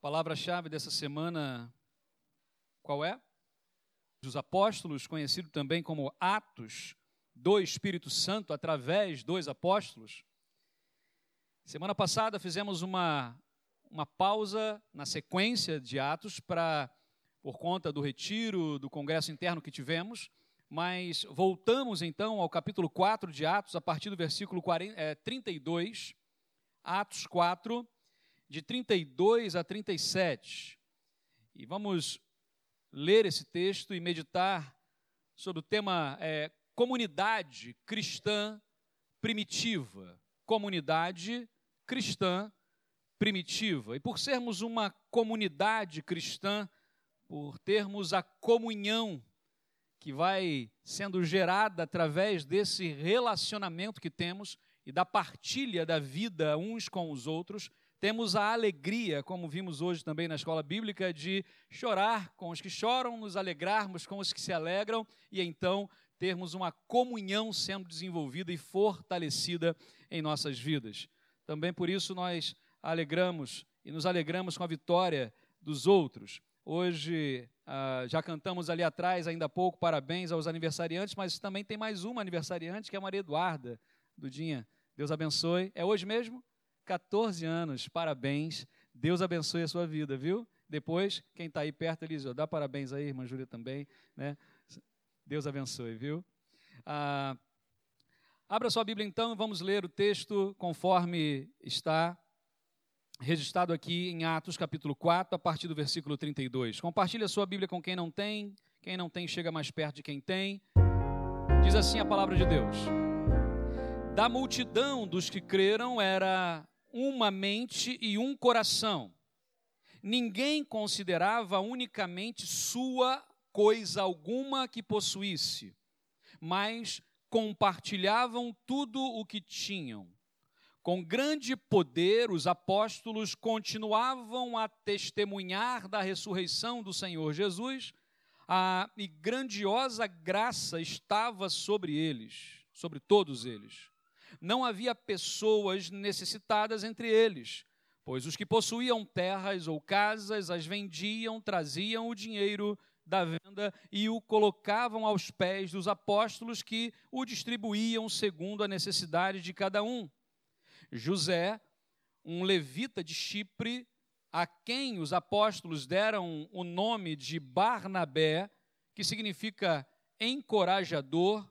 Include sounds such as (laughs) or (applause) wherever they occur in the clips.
Palavra-chave dessa semana, qual é? Dos apóstolos, conhecido também como Atos do Espírito Santo, através dos apóstolos. Semana passada fizemos uma, uma pausa na sequência de Atos para por conta do retiro, do congresso interno que tivemos, mas voltamos então ao capítulo 4 de Atos, a partir do versículo 40, é, 32, Atos 4, de 32 a 37. E vamos ler esse texto e meditar sobre o tema é, comunidade cristã primitiva. Comunidade cristã primitiva. E por sermos uma comunidade cristã, por termos a comunhão que vai sendo gerada através desse relacionamento que temos e da partilha da vida uns com os outros, temos a alegria, como vimos hoje também na escola bíblica, de chorar com os que choram, nos alegrarmos com os que se alegram e então termos uma comunhão sendo desenvolvida e fortalecida em nossas vidas. Também por isso nós alegramos e nos alegramos com a vitória dos outros. Hoje ah, já cantamos ali atrás, ainda há pouco, parabéns aos aniversariantes, mas também tem mais uma aniversariante, que é a Maria Eduarda, Dudinha. Deus abençoe. É hoje mesmo? 14 anos, parabéns. Deus abençoe a sua vida, viu? Depois, quem está aí perto, Elisio, dá parabéns aí, irmã Júlia também. Né? Deus abençoe, viu? Ah, abra sua Bíblia então, vamos ler o texto conforme está registrado aqui em Atos capítulo 4, a partir do versículo 32. Compartilhe a sua Bíblia com quem não tem, quem não tem chega mais perto de quem tem. Diz assim a palavra de Deus: Da multidão dos que creram era uma mente e um coração. Ninguém considerava unicamente sua coisa alguma que possuísse, mas compartilhavam tudo o que tinham. Com grande poder, os apóstolos continuavam a testemunhar da ressurreição do Senhor Jesus, a, e grandiosa graça estava sobre eles, sobre todos eles. Não havia pessoas necessitadas entre eles, pois os que possuíam terras ou casas as vendiam, traziam o dinheiro da venda e o colocavam aos pés dos apóstolos que o distribuíam segundo a necessidade de cada um. José, um levita de Chipre, a quem os apóstolos deram o nome de Barnabé, que significa encorajador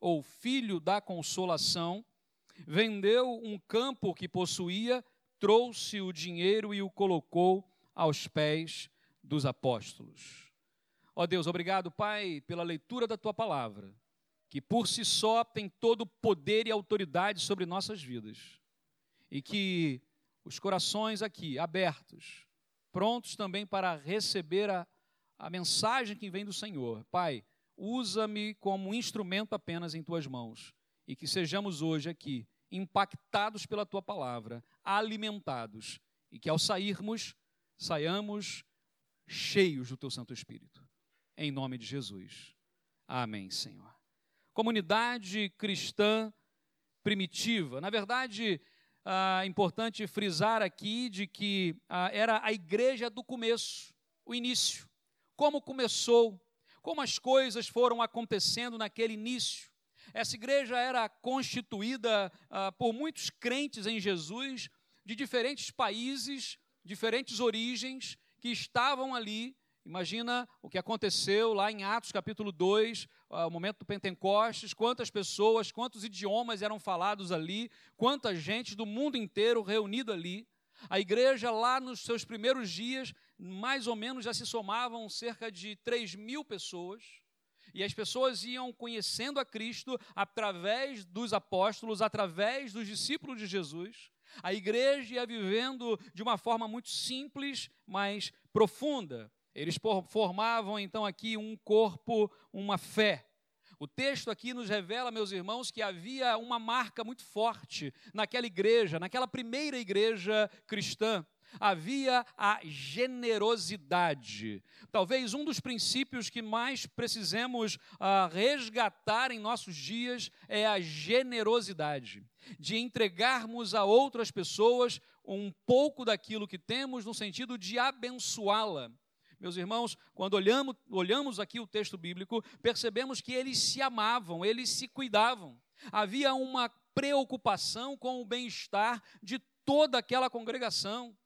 ou filho da consolação, vendeu um campo que possuía, trouxe o dinheiro e o colocou aos pés dos apóstolos. Ó Deus, obrigado, Pai, pela leitura da tua palavra, que por si só tem todo o poder e autoridade sobre nossas vidas e que os corações aqui abertos, prontos também para receber a, a mensagem que vem do Senhor. Pai, usa-me como instrumento apenas em tuas mãos e que sejamos hoje aqui impactados pela tua palavra, alimentados e que ao sairmos, saiamos cheios do teu Santo Espírito. Em nome de Jesus. Amém, Senhor. Comunidade cristã primitiva. Na verdade, ah, importante frisar aqui de que ah, era a igreja do começo, o início. Como começou, como as coisas foram acontecendo naquele início. Essa igreja era constituída ah, por muitos crentes em Jesus, de diferentes países, diferentes origens, que estavam ali Imagina o que aconteceu lá em Atos capítulo 2, o momento do Pentecostes, quantas pessoas, quantos idiomas eram falados ali, quanta gente do mundo inteiro reunida ali. A igreja, lá nos seus primeiros dias, mais ou menos já se somavam cerca de 3 mil pessoas. E as pessoas iam conhecendo a Cristo através dos apóstolos, através dos discípulos de Jesus. A igreja ia vivendo de uma forma muito simples, mas profunda. Eles formavam então aqui um corpo, uma fé. O texto aqui nos revela, meus irmãos, que havia uma marca muito forte naquela igreja, naquela primeira igreja cristã. Havia a generosidade. Talvez um dos princípios que mais precisemos uh, resgatar em nossos dias é a generosidade, de entregarmos a outras pessoas um pouco daquilo que temos no sentido de abençoá-la. Meus irmãos, quando olhamos, olhamos aqui o texto bíblico, percebemos que eles se amavam, eles se cuidavam. Havia uma preocupação com o bem-estar de toda aquela congregação.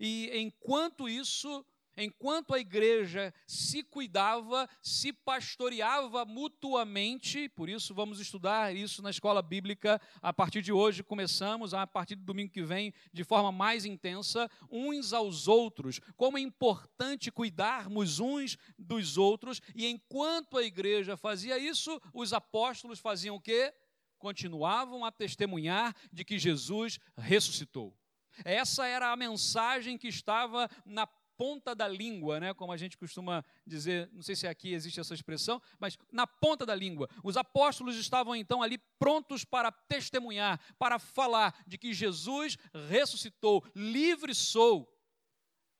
E enquanto isso, enquanto a igreja se cuidava, se pastoreava mutuamente, por isso vamos estudar isso na escola bíblica a partir de hoje, começamos a partir do domingo que vem de forma mais intensa, uns aos outros, como é importante cuidarmos uns dos outros, e enquanto a igreja fazia isso, os apóstolos faziam o quê? Continuavam a testemunhar de que Jesus ressuscitou. Essa era a mensagem que estava na ponta da língua, né, como a gente costuma dizer, não sei se aqui existe essa expressão, mas na ponta da língua. Os apóstolos estavam então ali prontos para testemunhar, para falar de que Jesus ressuscitou, livre sou.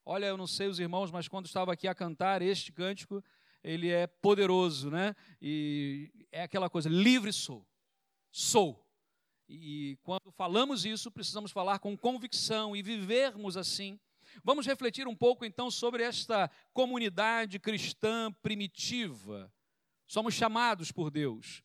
Olha, eu não sei os irmãos, mas quando estava aqui a cantar este cântico, ele é poderoso, né? E é aquela coisa, livre sou. Sou. E quando falamos isso, precisamos falar com convicção e vivermos assim. Vamos refletir um pouco então sobre esta comunidade cristã primitiva. Somos chamados por Deus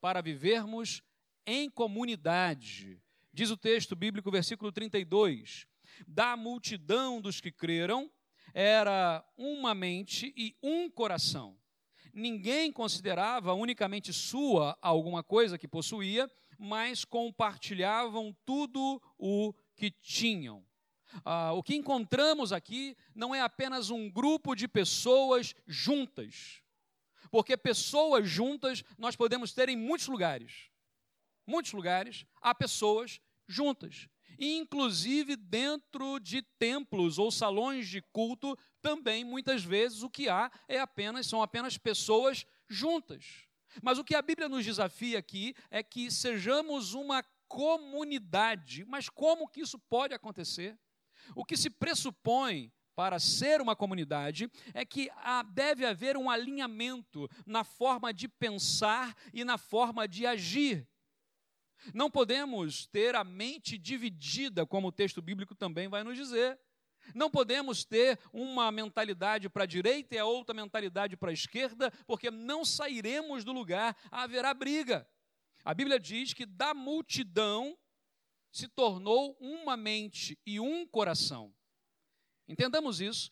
para vivermos em comunidade. Diz o texto bíblico, versículo 32: Da multidão dos que creram, era uma mente e um coração. Ninguém considerava unicamente sua alguma coisa que possuía, mas compartilhavam tudo o que tinham. Ah, o que encontramos aqui não é apenas um grupo de pessoas juntas, porque pessoas juntas nós podemos ter em muitos lugares. Muitos lugares há pessoas juntas. Inclusive dentro de templos ou salões de culto, também muitas vezes o que há é apenas são apenas pessoas juntas. Mas o que a Bíblia nos desafia aqui é que sejamos uma comunidade. Mas como que isso pode acontecer? O que se pressupõe para ser uma comunidade é que deve haver um alinhamento na forma de pensar e na forma de agir. Não podemos ter a mente dividida, como o texto bíblico também vai nos dizer. Não podemos ter uma mentalidade para a direita e a outra mentalidade para a esquerda, porque não sairemos do lugar, haverá briga. A Bíblia diz que da multidão se tornou uma mente e um coração. Entendamos isso.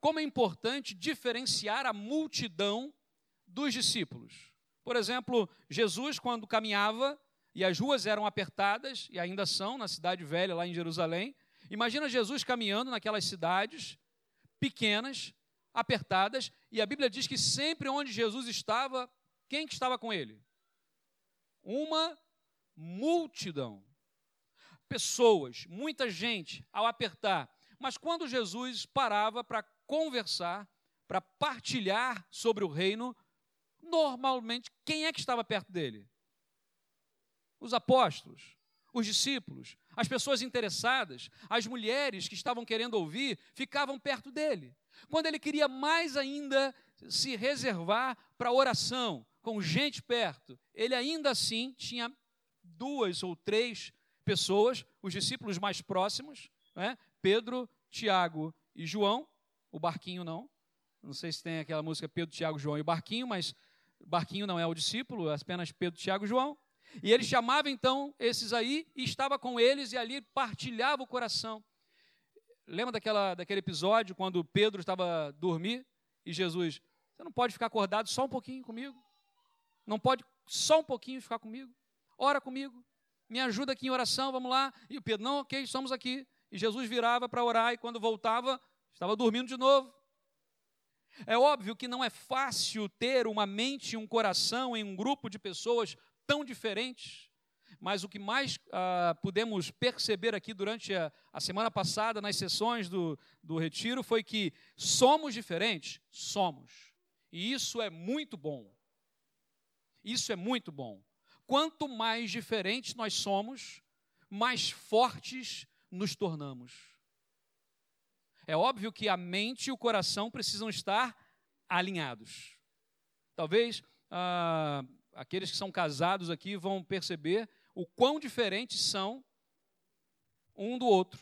Como é importante diferenciar a multidão dos discípulos. Por exemplo, Jesus, quando caminhava e as ruas eram apertadas, e ainda são na cidade velha, lá em Jerusalém, Imagina Jesus caminhando naquelas cidades pequenas, apertadas, e a Bíblia diz que sempre onde Jesus estava, quem que estava com ele? Uma multidão. Pessoas, muita gente ao apertar. Mas quando Jesus parava para conversar, para partilhar sobre o reino, normalmente quem é que estava perto dele? Os apóstolos os discípulos, as pessoas interessadas, as mulheres que estavam querendo ouvir, ficavam perto dele. Quando ele queria mais ainda se reservar para oração, com gente perto, ele ainda assim tinha duas ou três pessoas, os discípulos mais próximos, né? Pedro, Tiago e João, o barquinho não. Não sei se tem aquela música Pedro, Tiago, João e o barquinho, mas barquinho não é o discípulo, é apenas Pedro, Tiago e João. E ele chamava então esses aí e estava com eles e ali partilhava o coração. Lembra daquela, daquele episódio quando Pedro estava dormir e Jesus, você não pode ficar acordado só um pouquinho comigo? Não pode só um pouquinho ficar comigo? Ora comigo, me ajuda aqui em oração, vamos lá. E o Pedro, não, ok, estamos aqui. E Jesus virava para orar e quando voltava, estava dormindo de novo. É óbvio que não é fácil ter uma mente e um coração em um grupo de pessoas tão diferentes, mas o que mais ah, pudemos perceber aqui durante a, a, semana passada, nas sessões do, do retiro, foi que somos diferentes? Somos. E isso é muito bom. Isso é muito bom. Quanto mais diferentes nós somos, mais fortes nos tornamos. É óbvio que a mente e o coração precisam estar alinhados. Talvez ah, aqueles que são casados aqui vão perceber o quão diferentes são um do outro.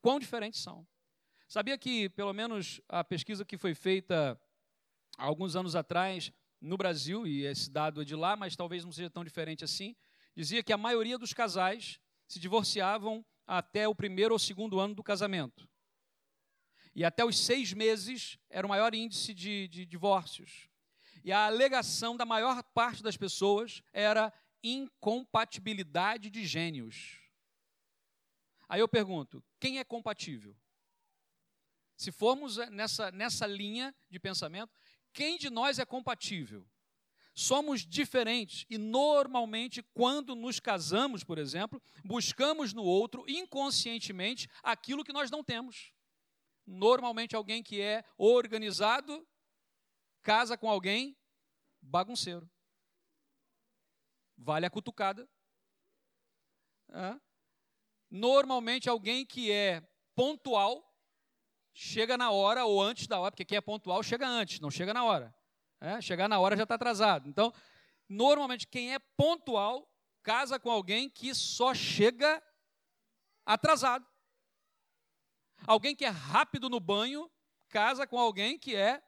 quão diferentes são. Sabia que, pelo menos, a pesquisa que foi feita há alguns anos atrás no Brasil, e esse dado é de lá, mas talvez não seja tão diferente assim, dizia que a maioria dos casais se divorciavam até o primeiro ou segundo ano do casamento. E até os seis meses era o maior índice de, de divórcios. E a alegação da maior parte das pessoas era incompatibilidade de gênios. Aí eu pergunto: quem é compatível? Se formos nessa, nessa linha de pensamento, quem de nós é compatível? Somos diferentes e, normalmente, quando nos casamos, por exemplo, buscamos no outro, inconscientemente, aquilo que nós não temos. Normalmente, alguém que é organizado casa com alguém bagunceiro. Vale a cutucada. Normalmente, alguém que é pontual chega na hora ou antes da hora, porque quem é pontual chega antes, não chega na hora. Chegar na hora já está atrasado. Então, normalmente, quem é pontual casa com alguém que só chega atrasado. Alguém que é rápido no banho casa com alguém que é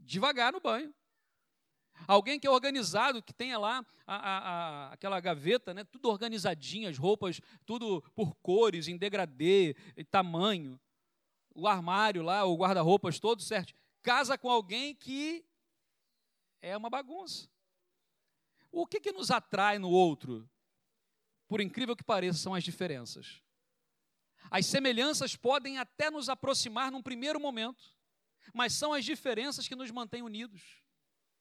devagar no banho. Alguém que é organizado, que tenha lá a, a, a, aquela gaveta, né, tudo organizadinho, as roupas, tudo por cores, em degradê, em tamanho. O armário lá, o guarda-roupas todo certo. Casa com alguém que é uma bagunça. O que, que nos atrai no outro? Por incrível que pareça, são as diferenças. As semelhanças podem até nos aproximar num primeiro momento, mas são as diferenças que nos mantêm unidos.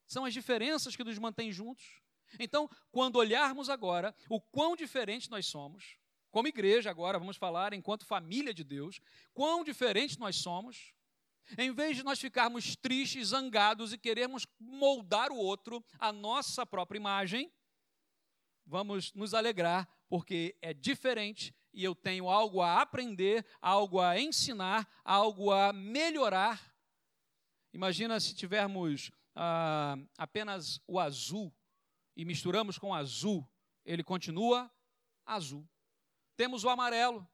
São as diferenças que nos mantêm juntos. Então, quando olharmos agora o quão diferentes nós somos, como igreja agora, vamos falar enquanto família de Deus, quão diferentes nós somos, em vez de nós ficarmos tristes, zangados e queremos moldar o outro à nossa própria imagem, vamos nos alegrar porque é diferente e eu tenho algo a aprender, algo a ensinar, algo a melhorar. Imagina se tivermos ah, apenas o azul e misturamos com o azul, ele continua azul. Temos o amarelo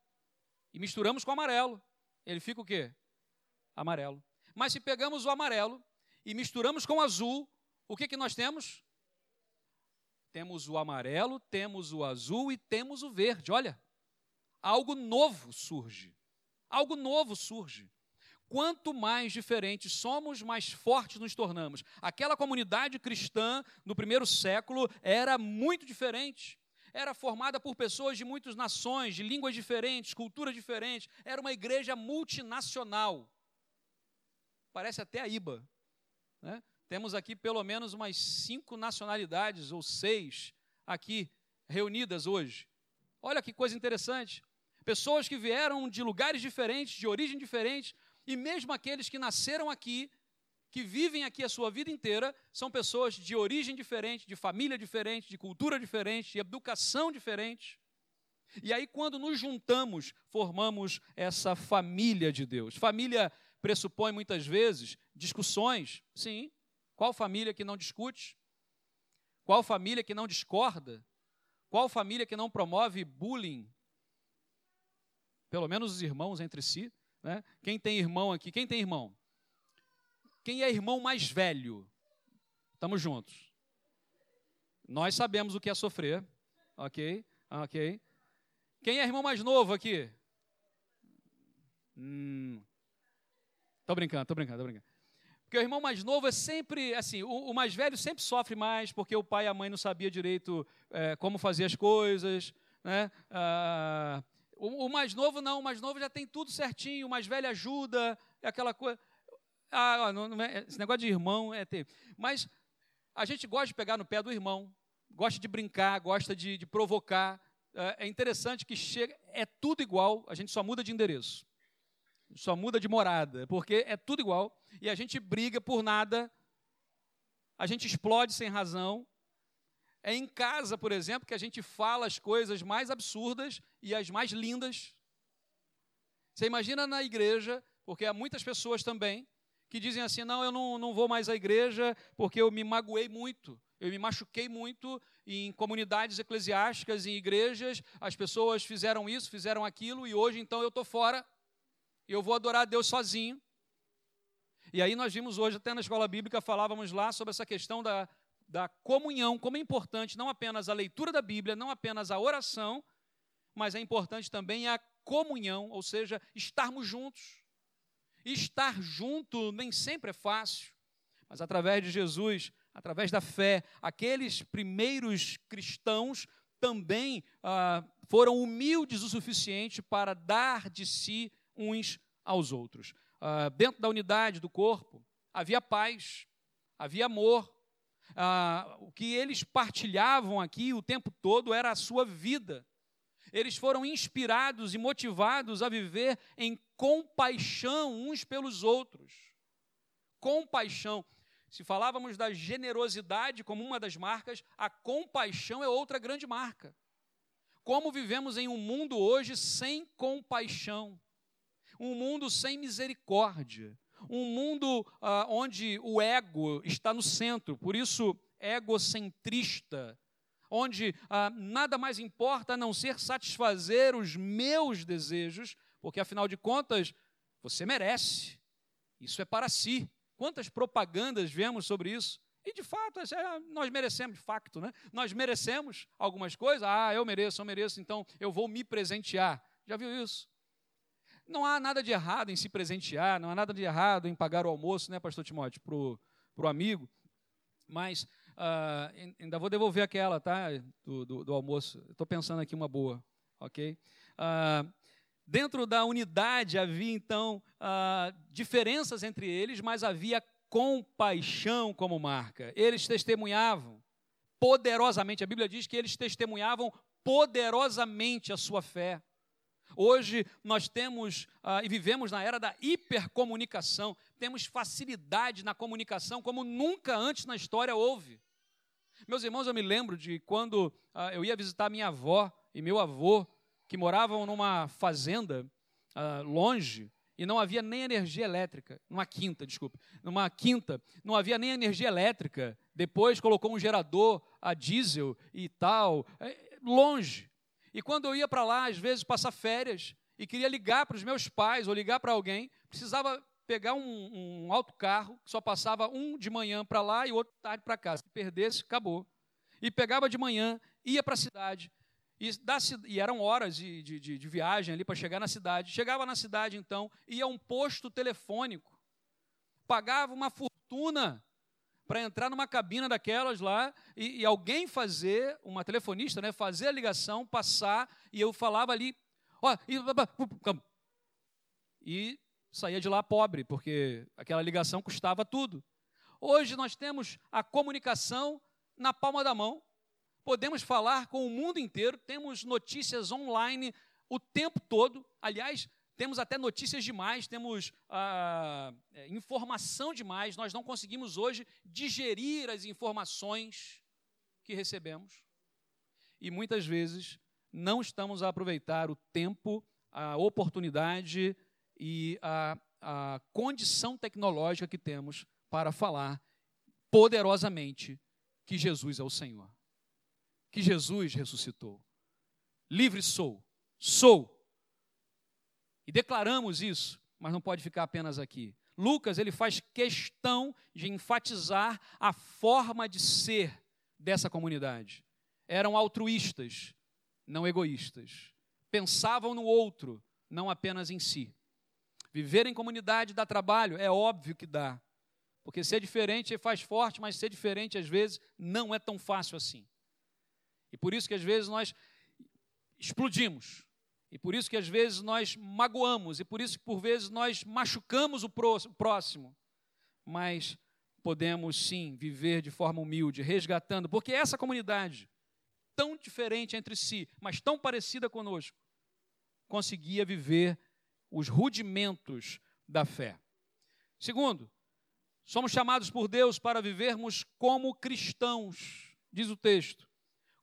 e misturamos com o amarelo, ele fica o quê? amarelo. Mas se pegamos o amarelo e misturamos com o azul, o que, que nós temos? Temos o amarelo, temos o azul e temos o verde. Olha, algo novo surge. Algo novo surge. Quanto mais diferentes somos, mais fortes nos tornamos. Aquela comunidade cristã no primeiro século era muito diferente. Era formada por pessoas de muitas nações, de línguas diferentes, culturas diferentes. Era uma igreja multinacional parece até a IBA. Né? Temos aqui pelo menos umas cinco nacionalidades, ou seis, aqui reunidas hoje. Olha que coisa interessante. Pessoas que vieram de lugares diferentes, de origem diferente, e mesmo aqueles que nasceram aqui, que vivem aqui a sua vida inteira, são pessoas de origem diferente, de família diferente, de cultura diferente, de educação diferente. E aí, quando nos juntamos, formamos essa família de Deus. Família pressupõe muitas vezes discussões. Sim. Qual família que não discute? Qual família que não discorda? Qual família que não promove bullying? Pelo menos os irmãos entre si. Né? Quem tem irmão aqui? Quem tem irmão? Quem é irmão mais velho? Estamos juntos. Nós sabemos o que é sofrer. Ok? Ok. Quem é irmão mais novo aqui? Hum, Tô brincando, tô brincando, tô brincando. Porque o irmão mais novo é sempre, assim, o, o mais velho sempre sofre mais, porque o pai e a mãe não sabia direito é, como fazer as coisas, né? Ah, o, o, mais novo não, o mais novo já tem tudo certinho, o mais velho ajuda, é aquela coisa. Ah, não, não é, esse negócio de irmão é ter. Mas a gente gosta de pegar no pé do irmão, gosta de brincar, gosta de, de provocar. É, é interessante que chega, é tudo igual, a gente só muda de endereço só muda de morada, porque é tudo igual e a gente briga por nada, a gente explode sem razão. É em casa, por exemplo, que a gente fala as coisas mais absurdas e as mais lindas. Você imagina na igreja, porque há muitas pessoas também que dizem assim: não, eu não, não vou mais à igreja porque eu me magoei muito, eu me machuquei muito em comunidades eclesiásticas, em igrejas, as pessoas fizeram isso, fizeram aquilo e hoje então eu estou fora. eu vou adorar a Deus sozinho. E aí nós vimos hoje, até na escola bíblica, falávamos lá sobre essa questão da, da comunhão, como é importante não apenas a leitura da Bíblia, não apenas a oração, mas é importante também a comunhão, ou seja, estarmos juntos. estar junto nem sempre é fácil, mas através de Jesus, através da fé, aqueles primeiros cristãos também ah, foram humildes o suficiente para dar de si uns aos outros. Ah, dentro da unidade do corpo havia paz, havia amor. Ah, o que eles partilhavam aqui o tempo todo era a sua vida. Eles foram inspirados e motivados a viver em compaixão uns pelos outros. Compaixão. Se falávamos da generosidade como uma das marcas, a compaixão é outra grande marca. Como vivemos em um mundo hoje sem compaixão, um mundo sem misericórdia, um mundo ah, onde o ego está no centro, por isso egocentrista, onde ah, nada mais importa a não ser satisfazer os meus desejos, porque afinal de contas, você merece, isso é para si. Quantas propagandas vemos sobre isso? E de fato, é, nós merecemos, de facto, né? Nós merecemos algumas coisas. Ah, eu mereço, eu mereço, então eu vou me presentear. Já viu isso? Não há nada de errado em se presentear, não há nada de errado em pagar o almoço, né, Pastor Timóteo, para o amigo. Mas uh, ainda vou devolver aquela, tá? Do, do, do almoço. Estou pensando aqui uma boa, ok? Uh, dentro da unidade havia então uh, diferenças entre eles, mas havia compaixão como marca. Eles testemunhavam poderosamente, a Bíblia diz que eles testemunhavam poderosamente a sua fé. Hoje nós temos uh, e vivemos na era da hipercomunicação, temos facilidade na comunicação como nunca antes na história houve. Meus irmãos, eu me lembro de quando uh, eu ia visitar minha avó e meu avô, que moravam numa fazenda uh, longe, e não havia nem energia elétrica, numa quinta, desculpe, numa quinta, não havia nem energia elétrica. Depois colocou um gerador a diesel e tal, é, longe. E quando eu ia para lá, às vezes passar férias, e queria ligar para os meus pais ou ligar para alguém, precisava pegar um, um autocarro, que só passava um de manhã para lá e outro tarde para cá. Se perdesse, acabou. E pegava de manhã, ia para a cidade, e, da, e, eram horas de, de, de viagem ali para chegar na cidade. Chegava na cidade, então, ia a um posto telefônico, pagava uma fortuna para entrar numa cabina daquelas lá e, e, alguém fazer, uma telefonista, né, fazer a ligação, passar, e eu falava ali, ó, e, e saía de lá pobre, porque aquela ligação custava tudo. Hoje nós temos a comunicação na palma da mão, podemos falar com o mundo inteiro, temos notícias online o tempo todo. Aliás, temos até notícias demais, temos ah, é, informação demais. Nós não conseguimos hoje digerir as informações que recebemos. E muitas vezes não estamos a aproveitar o tempo, a oportunidade e a, a condição tecnológica que temos para falar poderosamente que Jesus é o Senhor que Jesus ressuscitou. Livre sou, sou. E declaramos isso, mas não pode ficar apenas aqui. Lucas, ele faz questão de enfatizar a forma de ser dessa comunidade. Eram altruístas, não egoístas. Pensavam no outro, não apenas em si. Viver em comunidade dá trabalho? É óbvio que dá. Porque ser diferente faz forte, mas ser diferente às vezes não é tão fácil assim. E por isso que às vezes nós explodimos. E por isso que às vezes nós magoamos. E por isso que por vezes nós machucamos o próximo. Mas podemos sim viver de forma humilde, resgatando, porque essa comunidade, tão diferente entre si, mas tão parecida conosco, conseguia viver os rudimentos da fé. Segundo, somos chamados por Deus para vivermos como cristãos, diz o texto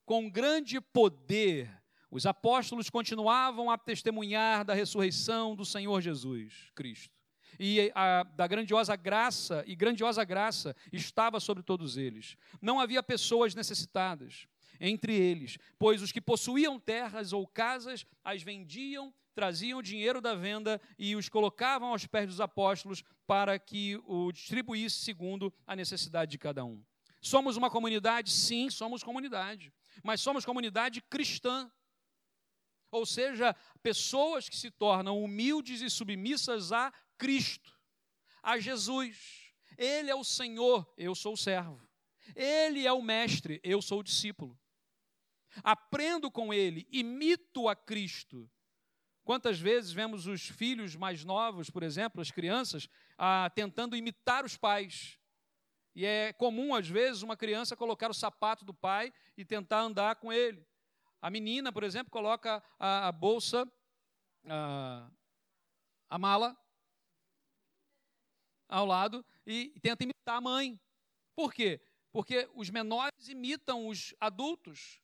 com grande poder, os apóstolos continuavam a testemunhar da ressurreição do Senhor Jesus Cristo. E a, da grandiosa graça, e grandiosa graça estava sobre todos eles. Não havia pessoas necessitadas entre eles, pois os que possuíam terras ou casas as vendiam traziam o dinheiro da venda e os colocavam aos pés dos apóstolos para que o distribuísse segundo a necessidade de cada um. Somos uma comunidade? Sim, somos comunidade. Mas somos comunidade cristã. Ou seja, pessoas que se tornam humildes e submissas a Cristo, a Jesus. Ele é o Senhor, eu sou o servo. Ele é o mestre, eu sou o discípulo. Aprendo com ele, imito a Cristo. Quantas vezes vemos os filhos mais novos, por exemplo, as crianças, ah, tentando imitar os pais. E é comum, às vezes, uma criança colocar o sapato do pai e tentar andar com ele. A menina, por exemplo, coloca a, a bolsa, a, a mala ao lado e, tenta imitar a mãe. Por quê? Porque os menores imitam os adultos.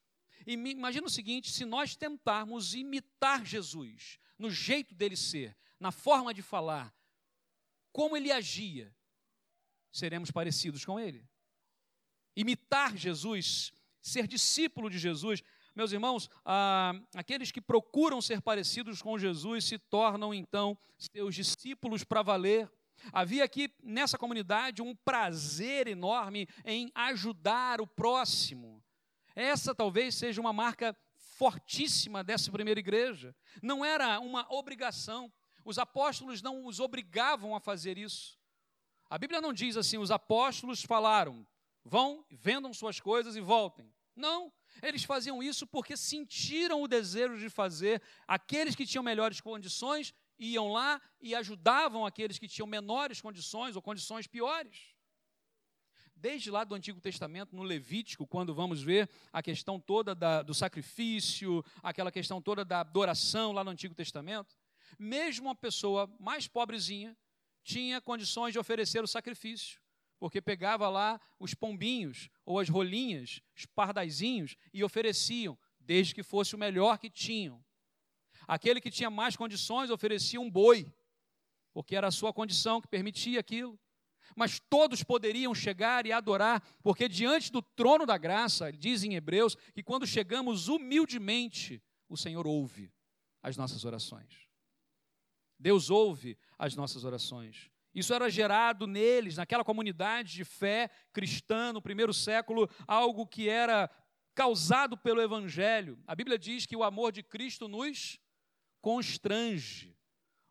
E imagina o seguinte: se nós tentarmos imitar Jesus no jeito dele ser, na forma de falar, como ele agia, seremos parecidos com ele. Imitar Jesus, ser discípulo de Jesus, meus irmãos, ah, aqueles que procuram ser parecidos com Jesus se tornam então seus discípulos para valer. Havia aqui nessa comunidade um prazer enorme em ajudar o próximo. Essa talvez seja uma marca fortíssima dessa primeira igreja. Não era uma obrigação. Os apóstolos não os obrigavam a fazer isso. A Bíblia não diz assim: os apóstolos falaram, vão, vendam suas coisas e voltem. Não, eles faziam isso porque sentiram o desejo de fazer. Aqueles que tinham melhores condições iam lá e ajudavam aqueles que tinham menores condições ou condições piores desde lá do Antigo Testamento, no Levítico, quando vamos ver a questão toda da, do sacrifício, aquela questão toda da adoração lá no Antigo Testamento, mesmo uma pessoa mais pobrezinha tinha condições de oferecer o sacrifício, porque pegava lá os pombinhos ou as rolinhas, os pardaizinhos e ofereciam, desde que fosse o melhor que tinham. Aquele que tinha mais condições oferecia um boi, porque era a sua condição que permitia aquilo mas todos poderiam chegar e adorar, porque diante do trono da graça, diz em Hebreus, que quando chegamos humildemente, o Senhor ouve as nossas orações. Deus ouve as nossas orações. Isso era gerado neles, naquela comunidade de fé cristã no primeiro século, algo que era causado pelo Evangelho. A Bíblia diz que o amor de Cristo nos constrange.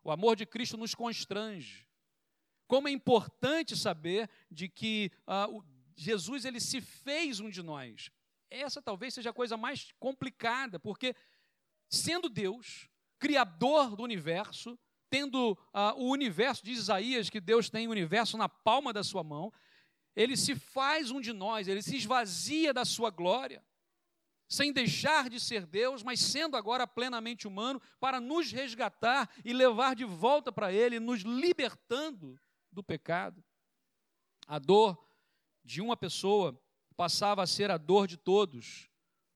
O amor de Cristo nos constrange. Como é importante saber de que uh, Jesus ele se fez um de nós. Essa talvez seja a coisa mais complicada, porque sendo Deus, criador do universo, tendo uh, o universo, diz Isaías que Deus tem o universo na palma da sua mão, ele se faz um de nós, ele se esvazia da sua glória, sem deixar de ser Deus, mas sendo agora plenamente humano, para nos resgatar e levar de volta para Ele, nos libertando do pecado. A dor de uma pessoa passava a ser a dor de todos,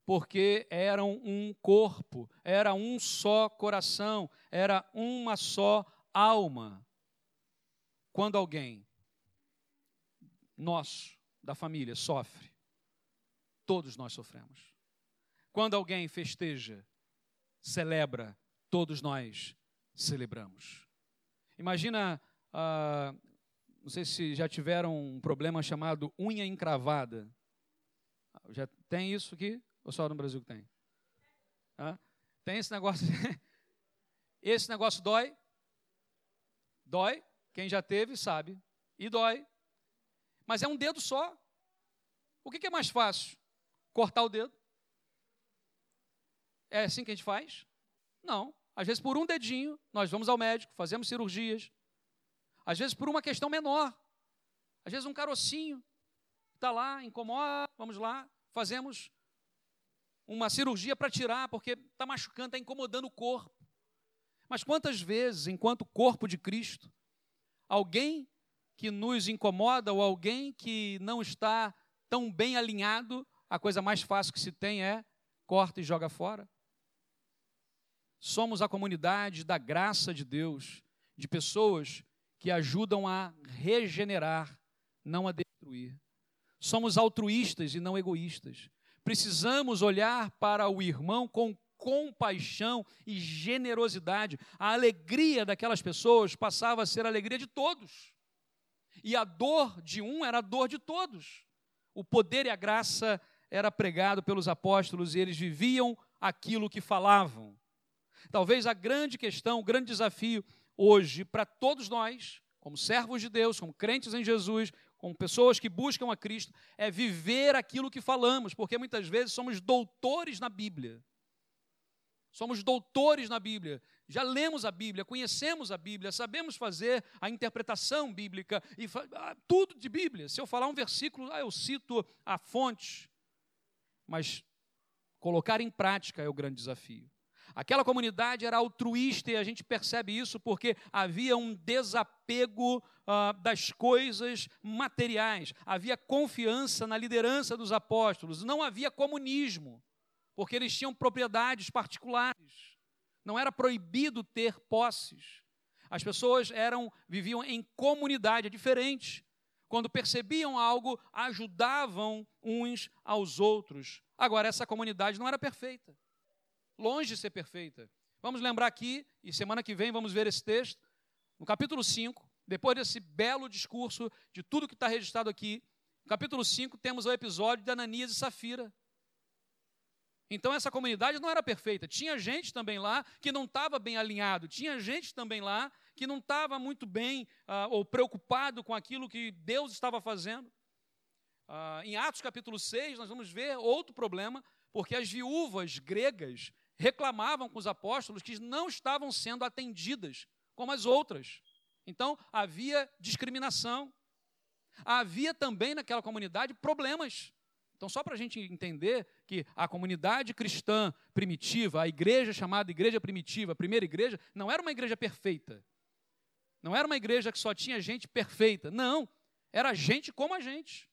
porque eram um corpo, era um só coração, era uma só alma. Quando alguém nosso, da família, sofre, todos nós sofremos. Quando alguém festeja, celebra, todos nós celebramos. Imagina ah, não sei se já tiveram um problema chamado unha encravada. Já tem isso aqui? Ou só no Brasil que tem? Ah, tem esse negócio. (laughs) esse negócio dói? Dói. Quem já teve sabe. E dói. Mas é um dedo só. O que é mais fácil? Cortar o dedo? É assim que a gente faz? Não. Às vezes, por um dedinho, nós vamos ao médico, fazemos cirurgias, às vezes por uma questão menor. Às vezes um carocinho está lá, incomoda, vamos lá, fazemos uma cirurgia para tirar, porque está machucando, está incomodando o corpo. Mas quantas vezes, enquanto corpo de Cristo, alguém que nos incomoda ou alguém que não está tão bem alinhado, a coisa mais fácil que se tem é corta e joga fora? Somos a comunidade da graça de Deus, de pessoas que ajudam a regenerar, não a destruir. Somos altruístas e não egoístas. Precisamos olhar para o irmão com compaixão e generosidade. A alegria daquelas pessoas passava a ser a alegria de todos. E a dor de um era a dor de todos. O poder e a graça era pregado pelos apóstolos e eles viviam aquilo que falavam. Talvez a grande questão, o grande desafio hoje para todos nós, como servos de Deus, como crentes em Jesus, como pessoas que buscam a Cristo, é viver aquilo que falamos, porque muitas vezes somos doutores na Bíblia. Somos doutores na Bíblia, já lemos a Bíblia, conhecemos a Bíblia, sabemos fazer a interpretação bíblica, e ah, tudo de Bíblia. Se eu falar um versículo, ah, eu cito a fonte, mas colocar em prática é o grande desafio. Aquela comunidade era altruísta e a gente percebe isso porque havia um desapego uh, das coisas materiais, havia confiança na liderança dos apóstolos, não havia comunismo, porque eles tinham propriedades particulares, não era proibido ter posses. As pessoas eram viviam em comunidade, é diferente. Quando percebiam algo, ajudavam uns aos outros. Agora, essa comunidade não era perfeita longe de ser perfeita. Vamos lembrar aqui, e semana que vem vamos ver esse texto, no capítulo 5, depois desse belo discurso de tudo que está registrado aqui, no capítulo 5 temos o episódio de Ananias e Safira. Então essa comunidade não era perfeita. Tinha gente também lá que não estava bem alinhado. Tinha gente também lá que não estava muito bem uh, ou preocupado com aquilo que Deus estava fazendo. Uh, em Atos capítulo 6, nós vamos ver outro problema, porque as viúvas gregas reclamavam com os apóstolos que não estavam sendo atendidas como as outras. Então, havia discriminação. Havia também naquela comunidade problemas. Então, só para a gente entender que a comunidade cristã primitiva, a igreja chamada igreja primitiva, a primeira igreja, não era uma igreja perfeita. Não era uma igreja que só tinha gente perfeita. Não. Era gente como a gente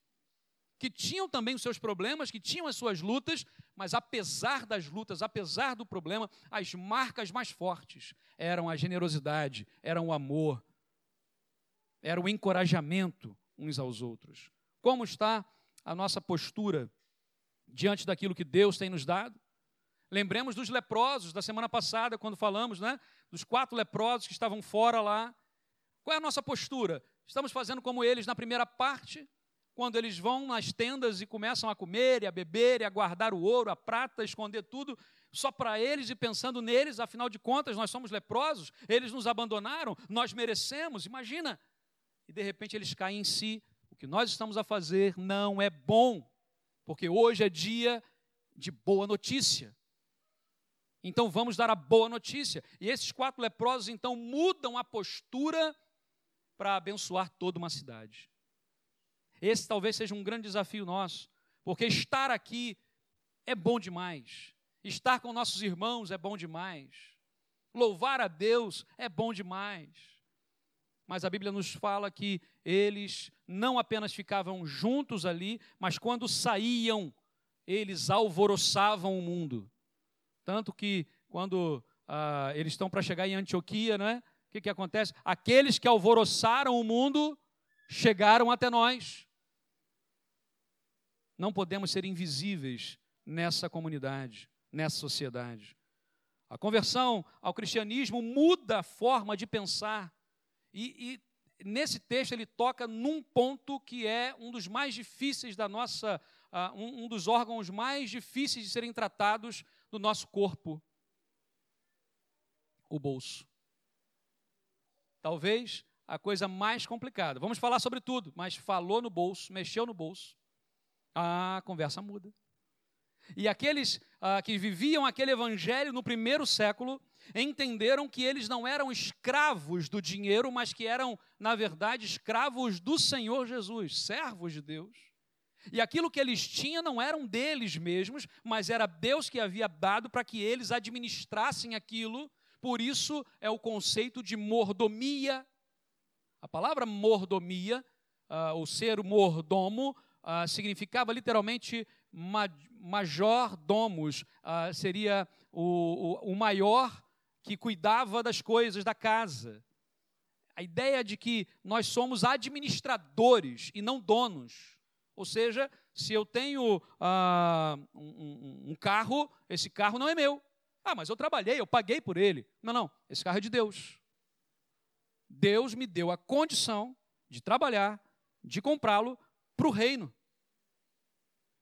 que tinham também os seus problemas, que tinham as suas lutas, mas apesar das lutas, apesar do problema, as marcas mais fortes eram a generosidade, eram o amor, era o encorajamento uns aos outros. Como está a nossa postura diante daquilo que Deus tem nos dado? Lembremos dos leprosos da semana passada, quando falamos, né? Dos quatro leprosos que estavam fora lá. Qual é a nossa postura? Estamos fazendo como eles na primeira parte? Quando eles vão nas tendas e começam a comer e a beber e a guardar o ouro, a prata, esconder tudo só para eles e pensando neles, afinal de contas, nós somos leprosos, eles nos abandonaram, nós merecemos, imagina. E de repente eles caem em si. O que nós estamos a fazer não é bom, porque hoje é dia de boa notícia. Então vamos dar a boa notícia. E esses quatro leprosos então mudam a postura para abençoar toda uma cidade. Esse talvez seja um grande desafio nosso, porque estar aqui é bom demais. Estar com nossos irmãos é bom demais. Louvar a Deus é bom demais. Mas a Bíblia nos fala que eles não apenas ficavam juntos ali, mas quando saíam, eles alvoroçavam o mundo. Tanto que quando ah, eles estão para chegar em Antioquia, né? O que, que acontece? Aqueles que alvoroçaram o mundo chegaram até nós. Não podemos ser invisíveis nessa comunidade, nessa sociedade. A conversão ao cristianismo muda a forma de pensar. E, e nesse texto ele toca num ponto que é um dos mais difíceis da nossa, uh, um, um dos órgãos mais difíceis de serem tratados do nosso corpo: o bolso. Talvez a coisa mais complicada. Vamos falar sobre tudo, mas falou no bolso, mexeu no bolso a conversa muda. E aqueles ah, que viviam aquele evangelho no primeiro século entenderam que eles não eram escravos do dinheiro, mas que eram, na verdade, escravos do Senhor Jesus, servos de Deus. E aquilo que eles tinham não eram deles mesmos, mas era Deus que havia dado para que eles administrassem aquilo. Por isso é o conceito de mordomia. A palavra mordomia, uh, o ser mordomo, ah, significava literalmente ma major domus, ah, seria o, o, o maior que cuidava das coisas da casa. A ideia de que nós somos administradores e não donos. Ou seja, se eu tenho ah, um, um, carro, esse carro não é meu. Ah, mas eu trabalhei, eu paguei por ele. Não, não, esse carro é de Deus. Deus me deu a condição de trabalhar, de comprá-lo para o reino.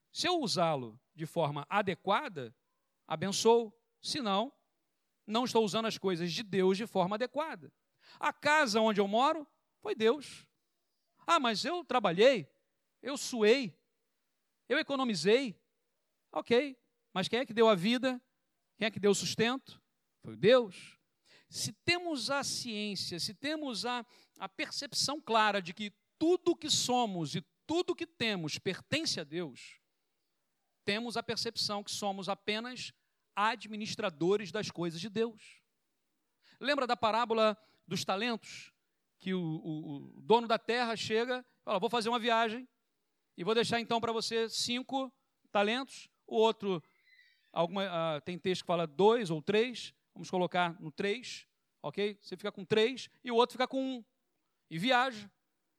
Se eu usá-lo de forma adequada, abençoo. Se não, não estou usando as coisas de Deus de forma adequada. A casa onde eu moro foi Deus. Ah, mas eu trabalhei, eu suei, eu economizei. Ok, mas quem é que deu a vida? Quem é que deu o sustento? Foi Deus. Se temos a ciência, se temos a, a percepção clara de que tudo que somos e tudo que temos pertence a Deus, temos a percepção que somos apenas administradores das coisas de Deus. Lembra da parábola dos talentos? Que o, o, o dono da terra chega e fala: Vou fazer uma viagem e vou deixar então para você cinco talentos, o outro Alguma, uh, tem texto que fala dois ou três, vamos colocar no três, ok? Você fica com três e o outro fica com um. E viaja.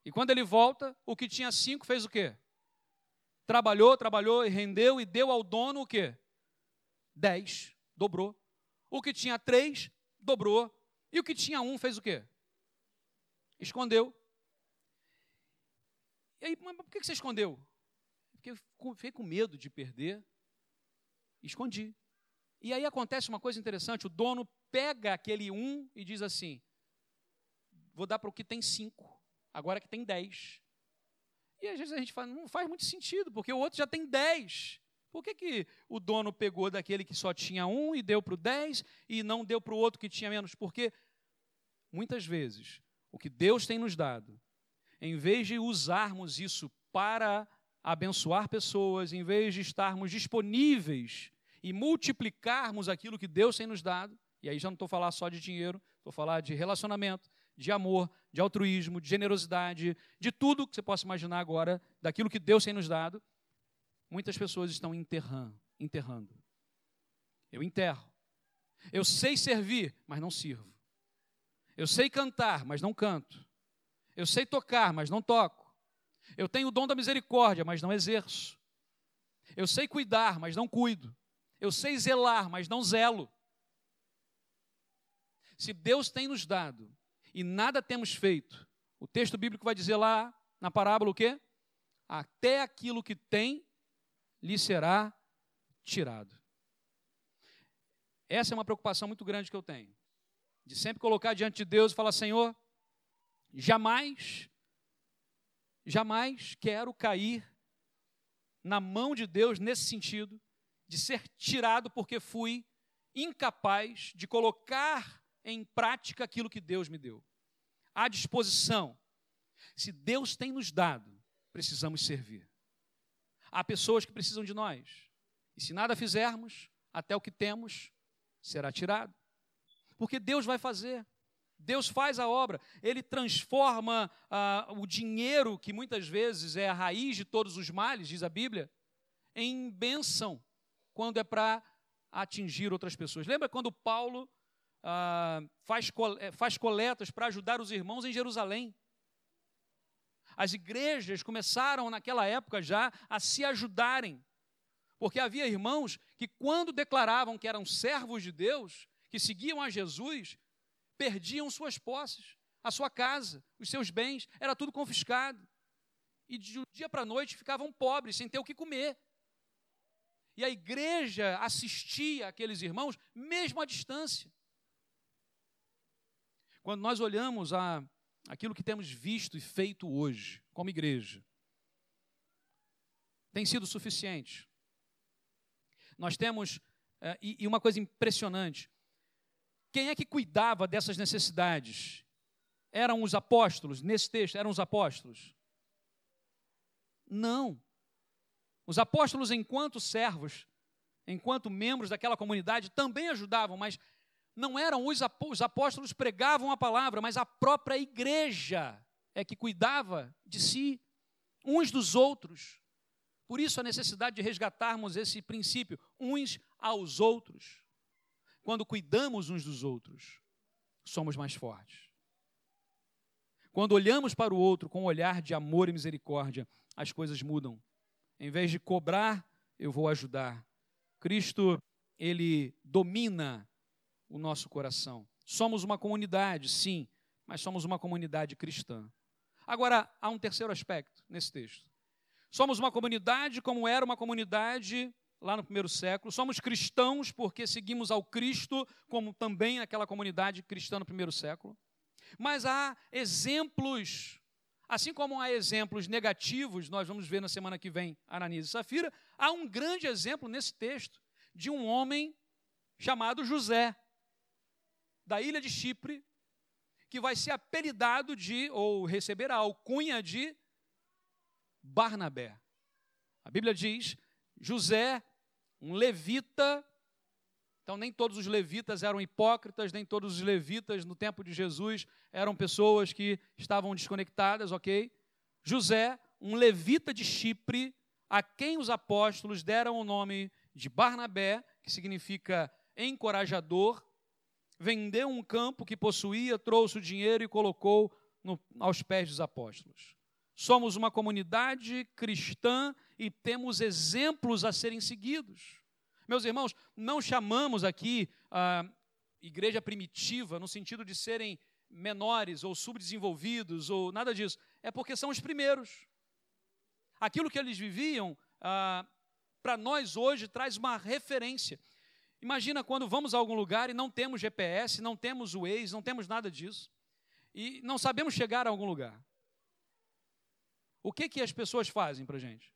E quando ele volta, o que tinha cinco fez o quê? Trabalhou, trabalhou e rendeu e deu ao dono o quê? Dez, dobrou. O que tinha três, dobrou. E o que tinha um fez o quê? Escondeu. E aí, mas por que você escondeu? Porque eu fiquei com medo de perder Escondi. E aí acontece uma coisa interessante: o dono pega aquele um e diz assim: vou dar para o que tem cinco, agora que tem dez. E às vezes a gente fala, não faz muito sentido, porque o outro já tem dez. Por que, que o dono pegou daquele que só tinha um e deu para o dez e não deu para o outro que tinha menos? Porque muitas vezes o que Deus tem nos dado, em vez de usarmos isso para abençoar pessoas, em vez de estarmos disponíveis e multiplicarmos aquilo que Deus tem nos dado, e aí já não estou falando só de dinheiro, estou falando de relacionamento, de amor, de altruísmo, de generosidade, de tudo que você possa imaginar agora, daquilo que Deus tem nos dado, muitas pessoas estão enterrando. enterrando. Eu enterro. Eu sei servir, mas não sirvo. Eu sei cantar, mas não canto. Eu sei tocar, mas não toco. Eu tenho o dom da misericórdia, mas não exerço. Eu sei cuidar, mas não cuido. Eu sei zelar, mas não zelo. Se Deus tem nos dado e nada temos feito, o texto bíblico vai dizer lá na parábola o quê? Até aquilo que tem lhe será tirado. Essa é uma preocupação muito grande que eu tenho. De sempre colocar diante de Deus e falar: Senhor, jamais Jamais quero cair na mão de Deus nesse sentido, de ser tirado porque fui incapaz de colocar em prática aquilo que Deus me deu. À disposição. Se Deus tem nos dado, precisamos servir. Há pessoas que precisam de nós. E se nada fizermos, até o que temos será tirado. Porque Deus vai fazer. Deus faz a obra, ele transforma ah, o dinheiro, que muitas vezes é a raiz de todos os males, diz a Bíblia, em bênção, quando é para atingir outras pessoas. Lembra quando Paulo ah, faz, eh, faz coletas para ajudar os irmãos em Jerusalém? As igrejas começaram naquela época já a se ajudarem, porque havia irmãos que, quando declaravam que eram servos de Deus, que seguiam a Jesus, perdiam suas posses, a sua casa, os seus bens, era tudo confiscado. E de um dia para a noite ficavam pobres, sem ter o que comer. E a igreja assistia aqueles irmãos, mesmo à distância. Quando nós olhamos a, aquilo que temos visto e feito hoje, como igreja, tem sido suficiente. Nós temos, é, e, e uma coisa impressionante, quem é que cuidava dessas necessidades? Eram os apóstolos, nesse texto, eram os apóstolos? Não. Os apóstolos, enquanto servos, enquanto membros daquela comunidade, também ajudavam, mas não eram os apóstolos pregavam a palavra, mas a própria igreja é que cuidava de si, uns dos outros. Por isso a necessidade de resgatarmos esse princípio, uns aos outros. Quando cuidamos uns dos outros, somos mais fortes. Quando olhamos para o outro com um olhar de amor e misericórdia, as coisas mudam. Em vez de cobrar, eu vou ajudar. Cristo ele domina o nosso coração. Somos uma comunidade, sim, mas somos uma comunidade cristã. Agora, há um terceiro aspecto nesse texto. Somos uma comunidade como era uma comunidade lá no primeiro século. Somos cristãos porque seguimos ao Cristo, como também aquela comunidade cristã no primeiro século. Mas há exemplos, assim como há exemplos negativos, nós vamos ver na semana que vem Ananias e Safira, há um grande exemplo nesse texto de um homem chamado José, da ilha de Chipre, que vai ser apelidado de, ou receber a alcunha de Barnabé. A Bíblia diz: José, um levita, então nem todos os levitas eram hipócritas, nem todos os levitas no tempo de Jesus eram pessoas que estavam desconectadas, ok? José, um levita de Chipre, a quem os apóstolos deram o nome de Barnabé, que significa encorajador, vendeu um campo que possuía, trouxe o dinheiro e colocou no, aos pés dos apóstolos. Somos uma comunidade cristã e temos exemplos a serem seguidos. Meus irmãos, não chamamos aqui a igreja primitiva no sentido de serem menores ou subdesenvolvidos ou nada disso. É porque são os primeiros. Aquilo que eles viviam, ah, para nós hoje, traz uma referência. Imagina quando vamos a algum lugar e não temos GPS, não temos Waze, não temos nada disso. E não sabemos chegar a algum lugar. O que, que as pessoas fazem para a gente?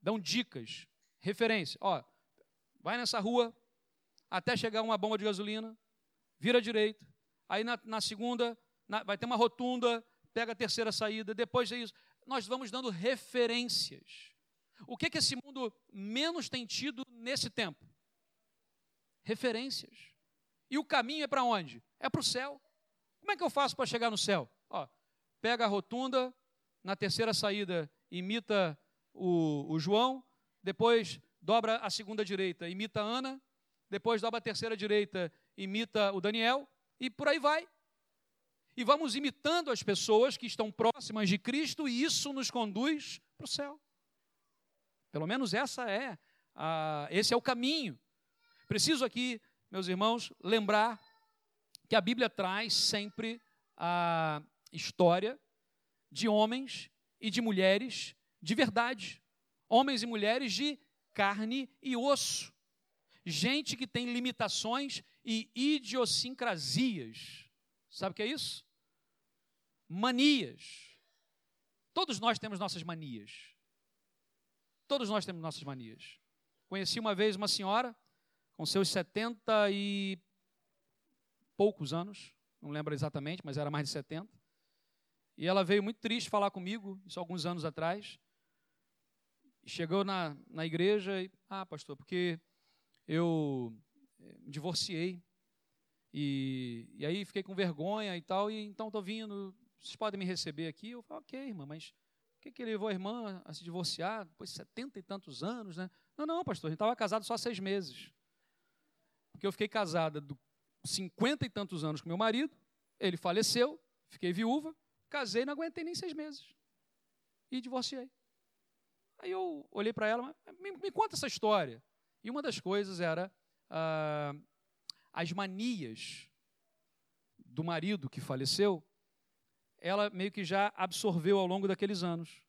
Dão dicas, referência. Ó, vai nessa rua até chegar uma bomba de gasolina, vira à direita. Aí na, na segunda na, vai ter uma rotunda, pega a terceira saída. Depois é isso. Nós vamos dando referências. O que, que esse mundo menos tem tido nesse tempo? Referências. E o caminho é para onde? É para o céu. Como é que eu faço para chegar no céu? Ó, pega a rotunda, na terceira saída imita o, o João, depois dobra a segunda direita, imita a Ana, depois dobra a terceira direita, imita o Daniel, e por aí vai. E vamos imitando as pessoas que estão próximas de Cristo, e isso nos conduz para o céu. Pelo menos essa é a, esse é o caminho. Preciso aqui, meus irmãos, lembrar que a Bíblia traz sempre a história de homens e de mulheres de verdade, homens e mulheres de carne e osso, gente que tem limitações e idiosincrasias. Sabe o que é isso? Manias. Todos nós temos nossas manias. Todos nós temos nossas manias. Conheci uma vez uma senhora com seus 70 e poucos anos, não lembro exatamente, mas era mais de 70. E ela veio muito triste falar comigo, isso alguns anos atrás. Chegou na, na igreja e, ah, pastor, porque eu eh, me divorciei. E, e aí fiquei com vergonha e tal, e então estou vindo, vocês podem me receber aqui? Eu falei, ok, irmã, mas o que, que levou a irmã a se divorciar depois de setenta e tantos anos, né? Não, não, pastor, a gente estava casado só seis meses. Porque eu fiquei casada do cinquenta e tantos anos com meu marido, ele faleceu, fiquei viúva, casei, não aguentei nem seis meses. E divorciei. Aí eu olhei para ela, me, me, conta essa história. E uma das coisas era ah, as manias do marido que faleceu, ela meio que já absorveu ao longo daqueles anos.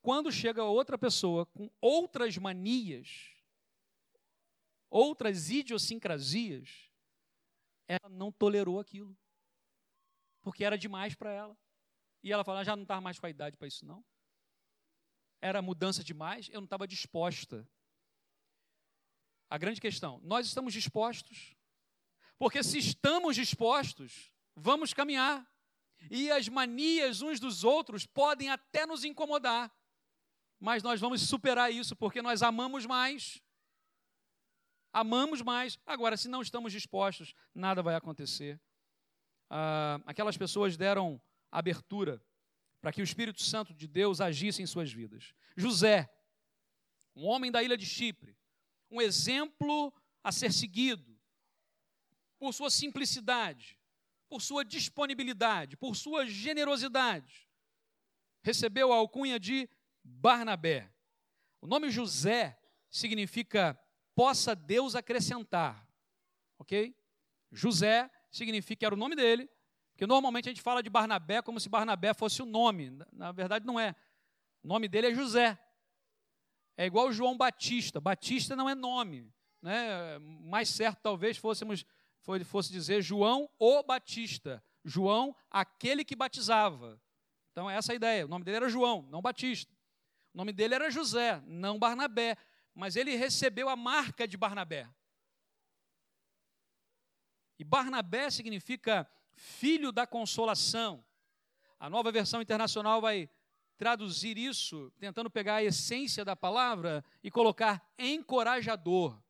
Quando chega outra pessoa com outras manias, outras idiosincrasias, ela não tolerou aquilo. Porque era demais para ela. E ela falou, ah, já não estava mais com a idade para isso não. Era mudança demais, eu não estava disposta. A grande questão, nós estamos dispostos? Porque se estamos dispostos, vamos caminhar. E as manias uns dos outros podem até nos incomodar. Mas nós vamos superar isso porque nós amamos mais amamos mais. Agora, se não estamos dispostos, nada vai acontecer. Ah, aquelas pessoas deram abertura para que o Espírito Santo de Deus agisse em suas vidas. José, um homem da ilha de Chipre, um exemplo a ser seguido por sua simplicidade, por sua disponibilidade, por sua generosidade, recebeu a alcunha de Barnabé. O nome José significa possa Deus acrescentar. Ok? José significa, era o nome dele, porque normalmente a gente fala de Barnabé como se Barnabé fosse o nome. Na verdade, não é. O nome dele é José. É igual João Batista. Batista não é nome. Né? Mais certo, talvez, fôssemos, fosse dizer João o Batista. João, aquele que batizava. Então, é essa a ideia. O nome dele era João, não Batista. O nome dele era José, não Barnabé. Mas ele recebeu a marca de Barnabé. E Barnabé significa filho da consolação. A nova versão internacional vai traduzir isso, tentando pegar a essência da palavra e colocar encorajador.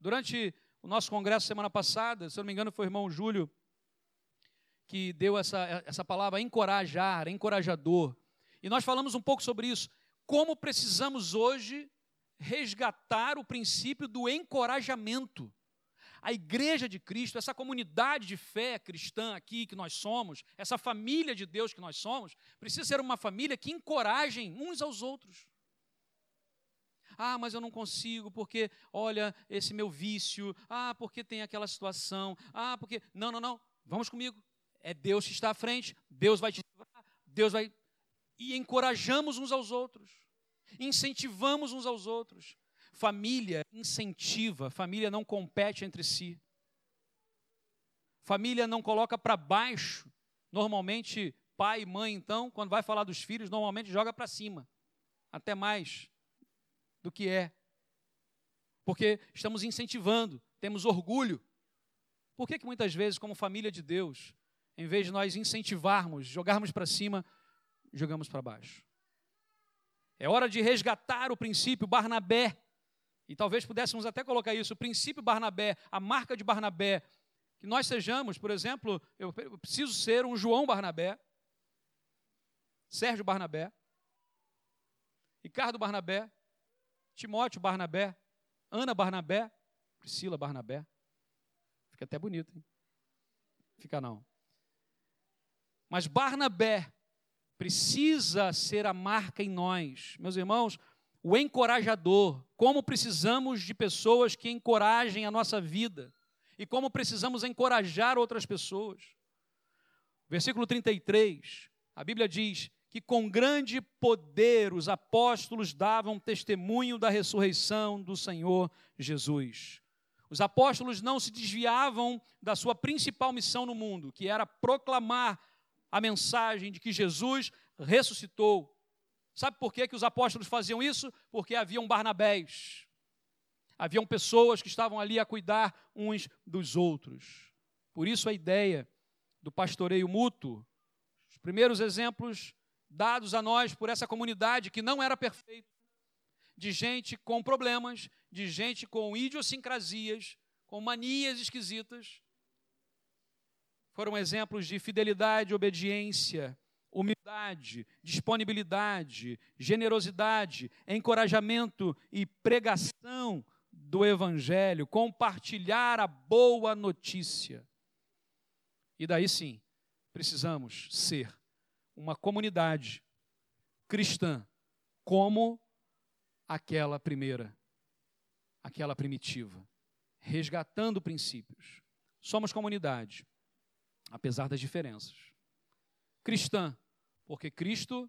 Durante o nosso congresso semana passada, se eu não me engano, foi o irmão Júlio que deu essa, essa palavra encorajar, encorajador. E nós falamos um pouco sobre isso. Como precisamos hoje resgatar o princípio do encorajamento a igreja de Cristo, essa comunidade de fé cristã aqui que nós somos, essa família de Deus que nós somos, precisa ser uma família que encorajem uns aos outros. Ah, mas eu não consigo porque, olha, esse meu vício. Ah, porque tem aquela situação. Ah, porque. Não, não, não. Vamos comigo. É Deus que está à frente. Deus vai te livrar. Deus vai. E encorajamos uns aos outros. Incentivamos uns aos outros. Família incentiva, família não compete entre si. Família não coloca para baixo. Normalmente, pai e mãe, então, quando vai falar dos filhos, normalmente joga para cima. Até mais do que é. Porque estamos incentivando, temos orgulho. Por que, que muitas vezes, como família de Deus, em vez de nós incentivarmos, jogarmos para cima, jogamos para baixo? É hora de resgatar o princípio Barnabé e talvez pudéssemos até colocar isso, o princípio Barnabé, a marca de Barnabé, que nós sejamos, por exemplo, eu preciso ser um João Barnabé, Sérgio Barnabé, Ricardo Barnabé, Timóteo Barnabé, Ana Barnabé, Priscila Barnabé. Fica até bonito, hein? Fica não. Mas Barnabé precisa ser a marca em nós. Meus irmãos, o encorajador, como precisamos de pessoas que encorajem a nossa vida e como precisamos encorajar outras pessoas. Versículo 33, a Bíblia diz que com grande poder os apóstolos davam testemunho da ressurreição do Senhor Jesus. Os apóstolos não se desviavam da sua principal missão no mundo, que era proclamar a mensagem de que Jesus ressuscitou Sabe por que, que os apóstolos faziam isso? Porque haviam Barnabés. Haviam pessoas que estavam ali a cuidar uns dos outros. Por isso a ideia do pastoreio mútuo. Os primeiros exemplos dados a nós por essa comunidade que não era perfeita, de gente com problemas, de gente com idiosincrasias, com manias esquisitas, foram exemplos de fidelidade, obediência, humildade, disponibilidade, generosidade, encorajamento e pregação do Evangelho, compartilhar a boa notícia. E daí sim, precisamos ser uma comunidade cristã, como aquela primeira, aquela primitiva, resgatando princípios. Somos comunidade, apesar das diferenças. Cristã, porque Cristo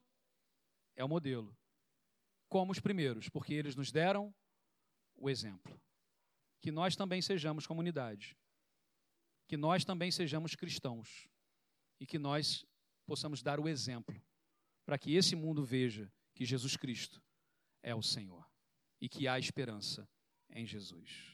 é o modelo. Como os primeiros, porque eles nos deram o exemplo. Que nós também sejamos comunidade. Que nós também sejamos cristãos. E que nós possamos dar o exemplo para que esse mundo veja que Jesus Cristo é o Senhor e que há esperança em Jesus.